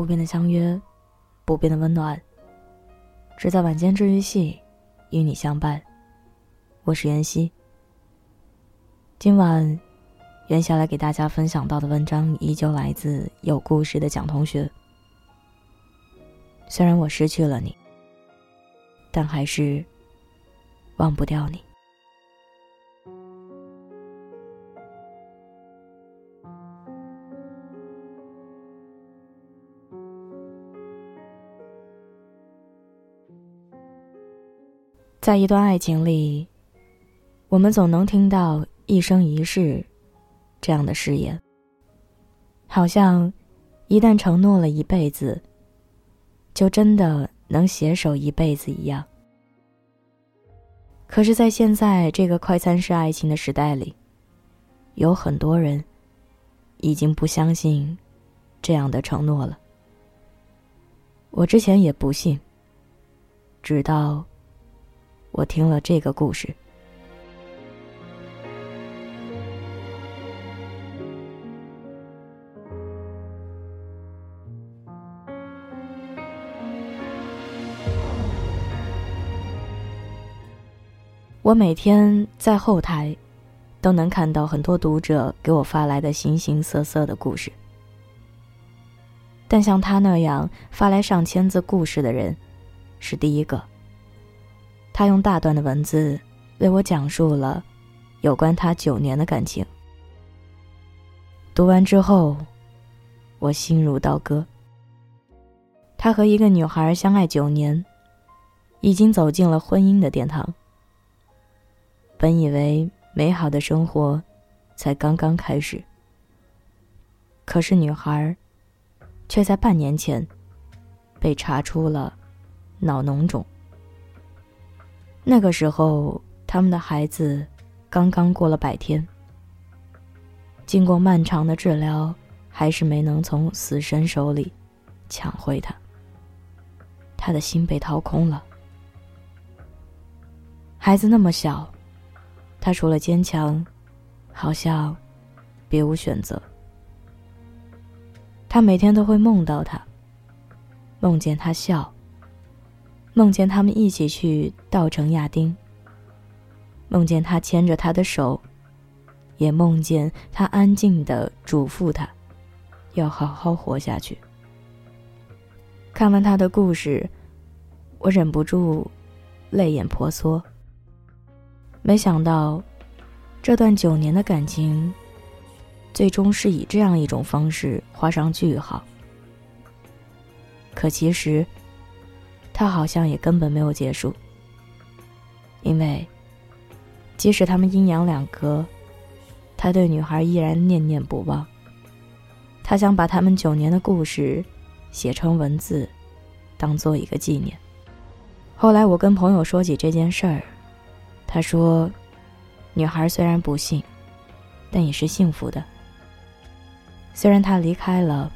不变的相约，不变的温暖。只在晚间治愈系，与你相伴。我是妍希。今晚，袁霞来给大家分享到的文章依旧来自有故事的蒋同学。虽然我失去了你，但还是忘不掉你。在一段爱情里，我们总能听到“一生一世”这样的誓言，好像一旦承诺了一辈子，就真的能携手一辈子一样。可是，在现在这个快餐式爱情的时代里，有很多人已经不相信这样的承诺了。我之前也不信，直到……我听了这个故事。我每天在后台，都能看到很多读者给我发来的形形色色的故事，但像他那样发来上千字故事的人，是第一个。他用大段的文字为我讲述了有关他九年的感情。读完之后，我心如刀割。他和一个女孩相爱九年，已经走进了婚姻的殿堂。本以为美好的生活才刚刚开始，可是女孩却在半年前被查出了脑脓肿。那个时候，他们的孩子刚刚过了百天。经过漫长的治疗，还是没能从死神手里抢回他。他的心被掏空了。孩子那么小，他除了坚强，好像别无选择。他每天都会梦到他，梦见他笑。梦见他们一起去稻城亚丁。梦见他牵着他的手，也梦见他安静的嘱咐他，要好好活下去。看完他的故事，我忍不住泪眼婆娑。没想到，这段九年的感情，最终是以这样一种方式画上句号。可其实。他好像也根本没有结束，因为即使他们阴阳两隔，他对女孩依然念念不忘。他想把他们九年的故事写成文字，当做一个纪念。后来我跟朋友说起这件事儿，他说：“女孩虽然不幸，但也是幸福的。虽然他离开了，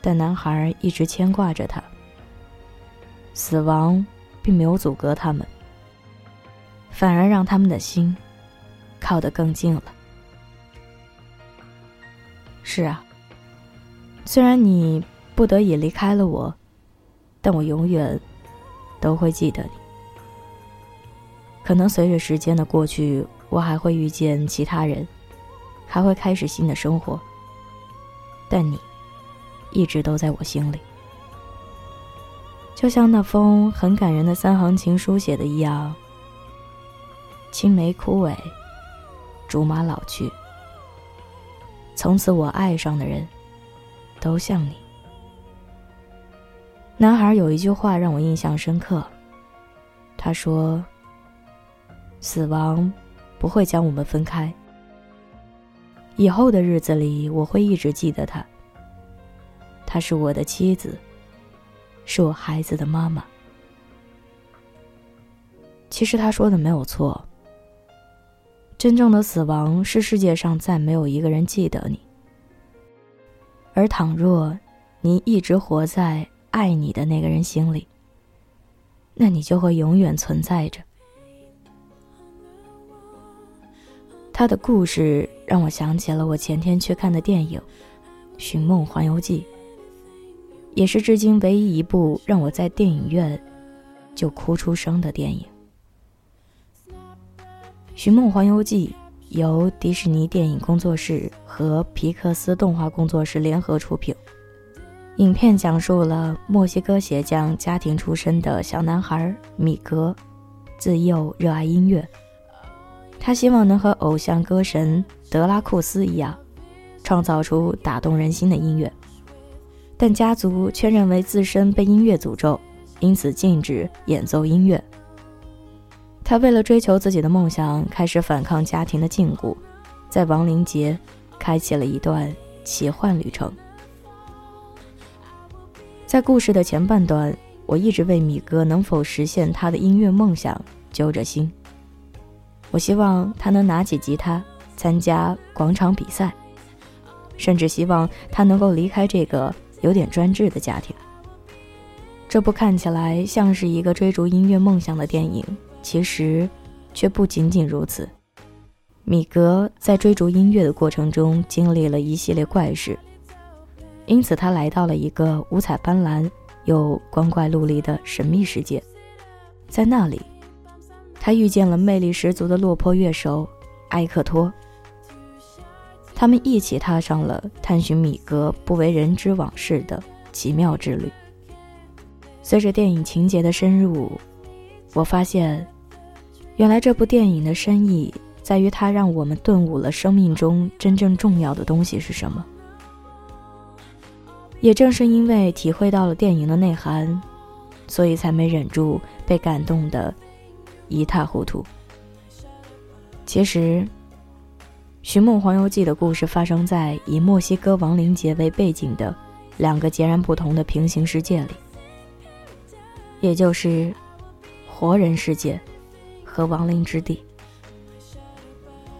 但男孩一直牵挂着她。”死亡并没有阻隔他们，反而让他们的心靠得更近了。是啊，虽然你不得已离开了我，但我永远都会记得你。可能随着时间的过去，我还会遇见其他人，还会开始新的生活，但你一直都在我心里。就像那封很感人的三行情书写的一样：“青梅枯萎，竹马老去。从此我爱上的人，都像你。”男孩有一句话让我印象深刻。他说：“死亡不会将我们分开。以后的日子里，我会一直记得他。她是我的妻子。”是我孩子的妈妈。其实他说的没有错。真正的死亡是世界上再没有一个人记得你。而倘若你一直活在爱你的那个人心里，那你就会永远存在着。他的故事让我想起了我前天去看的电影《寻梦环游记》。也是至今唯一一部让我在电影院就哭出声的电影。《寻梦环游记》由迪士尼电影工作室和皮克斯动画工作室联合出品。影片讲述了墨西哥鞋匠家庭出身的小男孩米格，自幼热爱音乐。他希望能和偶像歌神德拉库斯一样，创造出打动人心的音乐。但家族却认为自身被音乐诅咒，因此禁止演奏音乐。他为了追求自己的梦想，开始反抗家庭的禁锢，在亡灵节开启了一段奇幻旅程。在故事的前半段，我一直为米哥能否实现他的音乐梦想揪着心。我希望他能拿起吉他参加广场比赛，甚至希望他能够离开这个有点专制的家庭。这部看起来像是一个追逐音乐梦想的电影，其实却不仅仅如此。米格在追逐音乐的过程中经历了一系列怪事。因此，他来到了一个五彩斑斓又光怪陆离的神秘世界。在那里，他遇见了魅力十足的落魄乐手埃克托。他们一起踏上了探寻米格不为人知往事的奇妙之旅。随着电影情节的深入，我发现，原来这部电影的深意在于它让我们顿悟了生命中真正重要的东西是什么。也正是因为体会到了电影的内涵，所以才没忍住被感动的一塌糊涂。其实，《寻梦环游记》的故事发生在以墨西哥亡灵节为背景的两个截然不同的平行世界里，也就是活人世界和亡灵之地。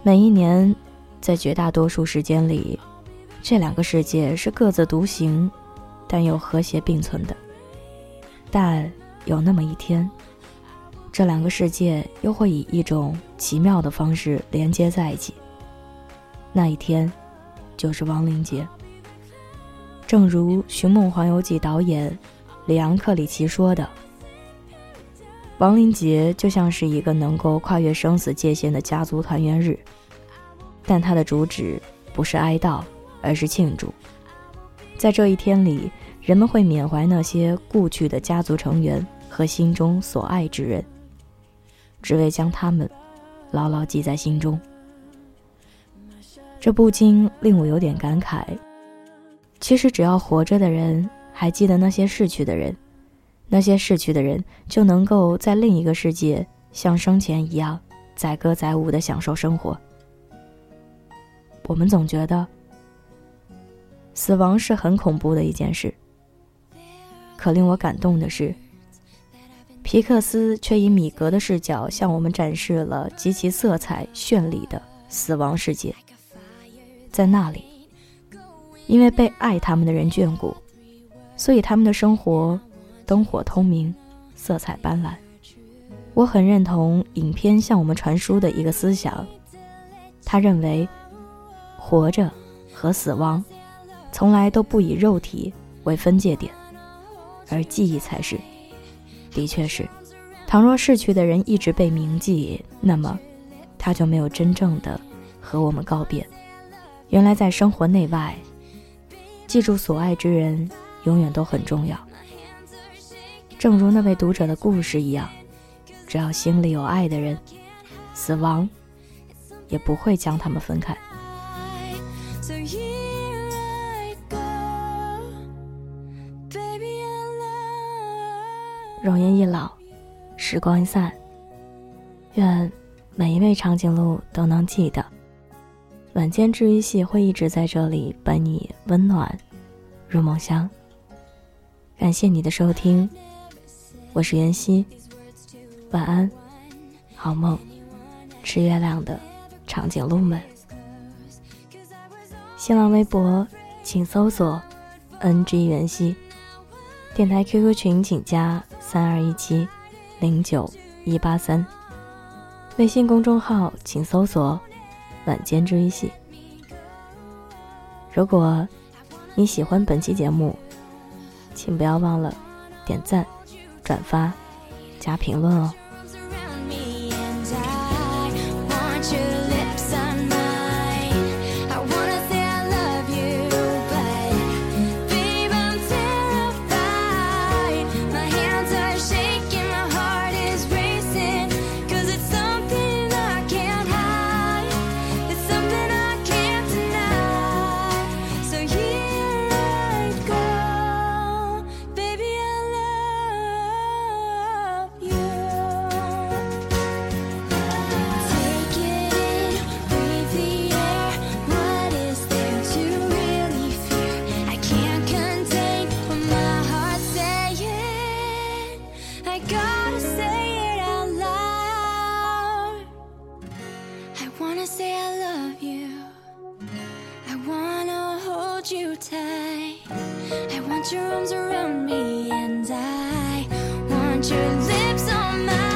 每一年，在绝大多数时间里。这两个世界是各自独行，但又和谐并存的。但有那么一天，这两个世界又会以一种奇妙的方式连接在一起。那一天，就是亡灵节。正如《寻梦环游记》导演里昂·克里奇说的：“亡灵节就像是一个能够跨越生死界限的家族团圆日，但它的主旨不是哀悼。”而是庆祝，在这一天里，人们会缅怀那些故去的家族成员和心中所爱之人，只为将他们牢牢记在心中。这不禁令我有点感慨。其实，只要活着的人还记得那些逝去的人，那些逝去的人就能够在另一个世界像生前一样载歌载舞的享受生活。我们总觉得。死亡是很恐怖的一件事，可令我感动的是，皮克斯却以米格的视角向我们展示了极其色彩绚丽的死亡世界。在那里，因为被爱他们的人眷顾，所以他们的生活灯火通明，色彩斑斓。我很认同影片向我们传输的一个思想，他认为，活着和死亡。从来都不以肉体为分界点，而记忆才是。的确是，倘若逝去的人一直被铭记，那么他就没有真正的和我们告别。原来在生活内外，记住所爱之人永远都很重要。正如那位读者的故事一样，只要心里有爱的人，死亡也不会将他们分开。容颜一老，时光一散。愿每一位长颈鹿都能记得，晚间治愈系会一直在这里伴你温暖入梦乡。感谢你的收听，我是妍希，晚安，好梦，吃月亮的长颈鹿们。新浪微博请搜索 “ng 袁熙”，电台 QQ 群请加。三二一七零九一八三，微信公众号请搜索“晚间治愈系”。如果你喜欢本期节目，请不要忘了点赞、转发、加评论哦。wanna say I love you. I wanna hold you tight. I want your arms around me, and I want your lips on mine.